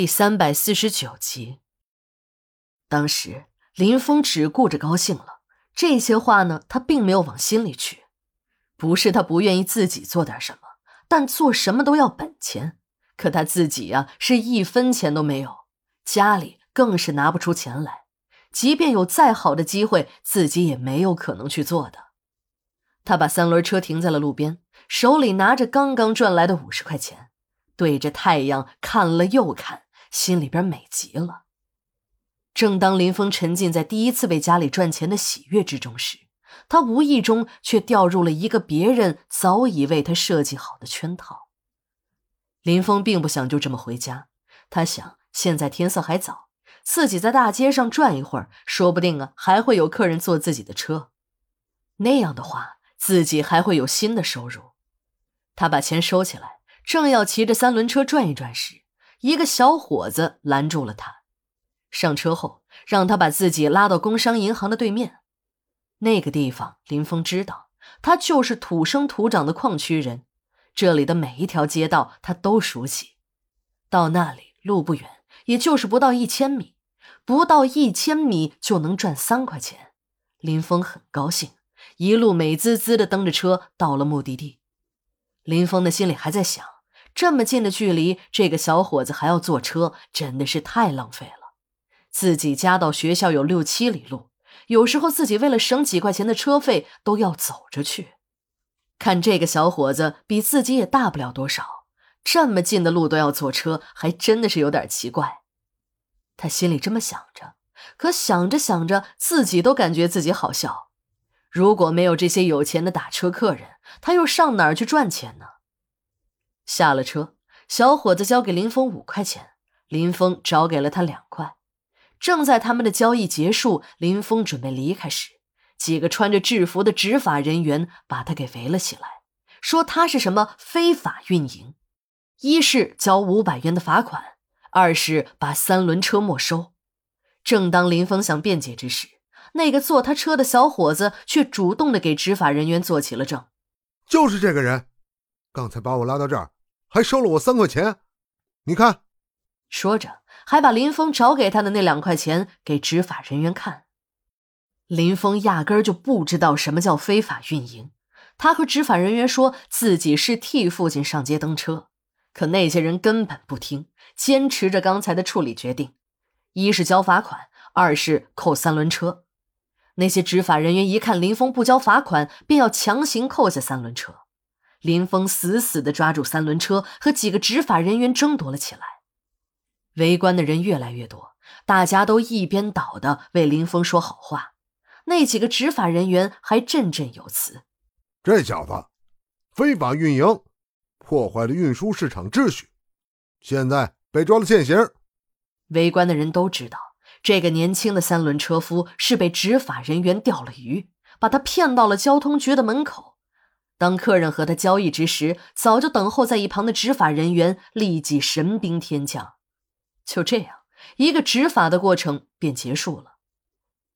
第三百四十九集。当时林峰只顾着高兴了，这些话呢，他并没有往心里去。不是他不愿意自己做点什么，但做什么都要本钱。可他自己呀，是一分钱都没有，家里更是拿不出钱来。即便有再好的机会，自己也没有可能去做的。他把三轮车停在了路边，手里拿着刚刚赚来的五十块钱。对着太阳看了又看，心里边美极了。正当林峰沉浸在第一次为家里赚钱的喜悦之中时，他无意中却掉入了一个别人早已为他设计好的圈套。林峰并不想就这么回家，他想现在天色还早，自己在大街上转一会儿，说不定啊还会有客人坐自己的车，那样的话自己还会有新的收入。他把钱收起来。正要骑着三轮车转一转时，一个小伙子拦住了他。上车后，让他把自己拉到工商银行的对面。那个地方，林峰知道，他就是土生土长的矿区人，这里的每一条街道他都熟悉。到那里路不远，也就是不到一千米，不到一千米就能赚三块钱。林峰很高兴，一路美滋滋的蹬着车到了目的地。林峰的心里还在想：这么近的距离，这个小伙子还要坐车，真的是太浪费了。自己家到学校有六七里路，有时候自己为了省几块钱的车费，都要走着去。看这个小伙子比自己也大不了多少，这么近的路都要坐车，还真的是有点奇怪。他心里这么想着，可想着想着，自己都感觉自己好笑。如果没有这些有钱的打车客人，他又上哪儿去赚钱呢？下了车，小伙子交给林峰五块钱，林峰找给了他两块。正在他们的交易结束，林峰准备离开时，几个穿着制服的执法人员把他给围了起来，说他是什么非法运营，一是交五百元的罚款，二是把三轮车没收。正当林峰想辩解之时，那个坐他车的小伙子却主动的给执法人员做起了证，就是这个人，刚才把我拉到这儿，还收了我三块钱，你看。说着，还把林峰找给他的那两块钱给执法人员看。林峰压根儿就不知道什么叫非法运营，他和执法人员说自己是替父亲上街蹬车，可那些人根本不听，坚持着刚才的处理决定，一是交罚款，二是扣三轮车。那些执法人员一看林峰不交罚款，便要强行扣下三轮车。林峰死死地抓住三轮车，和几个执法人员争夺了起来。围观的人越来越多，大家都一边倒的为林峰说好话。那几个执法人员还振振有词：“这小子非法运营，破坏了运输市场秩序，现在被抓了现行。”围观的人都知道。这个年轻的三轮车夫是被执法人员钓了鱼，把他骗到了交通局的门口。当客人和他交易之时，早就等候在一旁的执法人员立即神兵天降。就这样，一个执法的过程便结束了。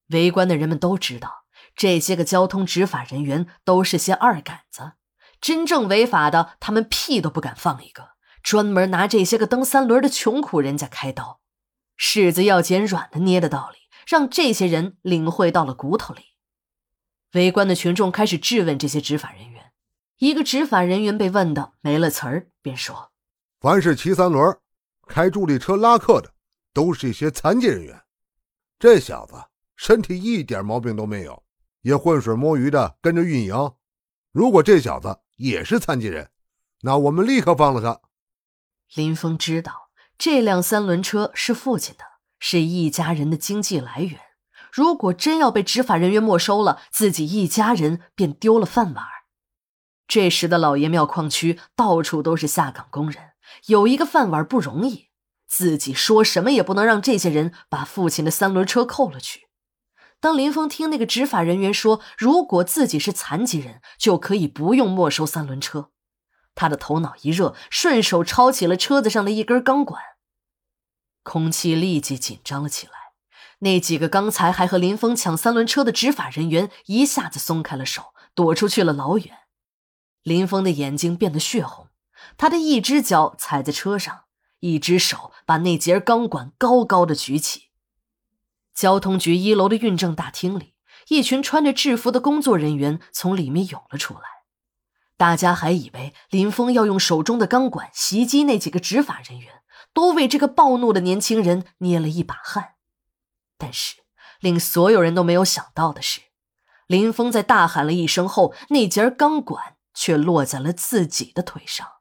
围观的人们都知道，这些个交通执法人员都是些二杆子，真正违法的，他们屁都不敢放一个，专门拿这些个蹬三轮的穷苦人家开刀。柿子要捡软的捏的道理，让这些人领会到了骨头里。围观的群众开始质问这些执法人员。一个执法人员被问的没了词儿，便说：“凡是骑三轮、开助力车拉客的，都是一些残疾人员。这小子身体一点毛病都没有，也浑水摸鱼的跟着运营。如果这小子也是残疾人，那我们立刻放了他。”林峰知道。这辆三轮车是父亲的，是一家人的经济来源。如果真要被执法人员没收了，自己一家人便丢了饭碗。这时的老爷庙矿区到处都是下岗工人，有一个饭碗不容易。自己说什么也不能让这些人把父亲的三轮车扣了去。当林峰听那个执法人员说，如果自己是残疾人，就可以不用没收三轮车。他的头脑一热，顺手抄起了车子上的一根钢管。空气立即紧张了起来。那几个刚才还和林峰抢三轮车的执法人员一下子松开了手，躲出去了老远。林峰的眼睛变得血红，他的一只脚踩在车上，一只手把那节钢管高高的举起。交通局一楼的运政大厅里，一群穿着制服的工作人员从里面涌了出来。大家还以为林峰要用手中的钢管袭击那几个执法人员，都为这个暴怒的年轻人捏了一把汗。但是，令所有人都没有想到的是，林峰在大喊了一声后，那节钢管却落在了自己的腿上。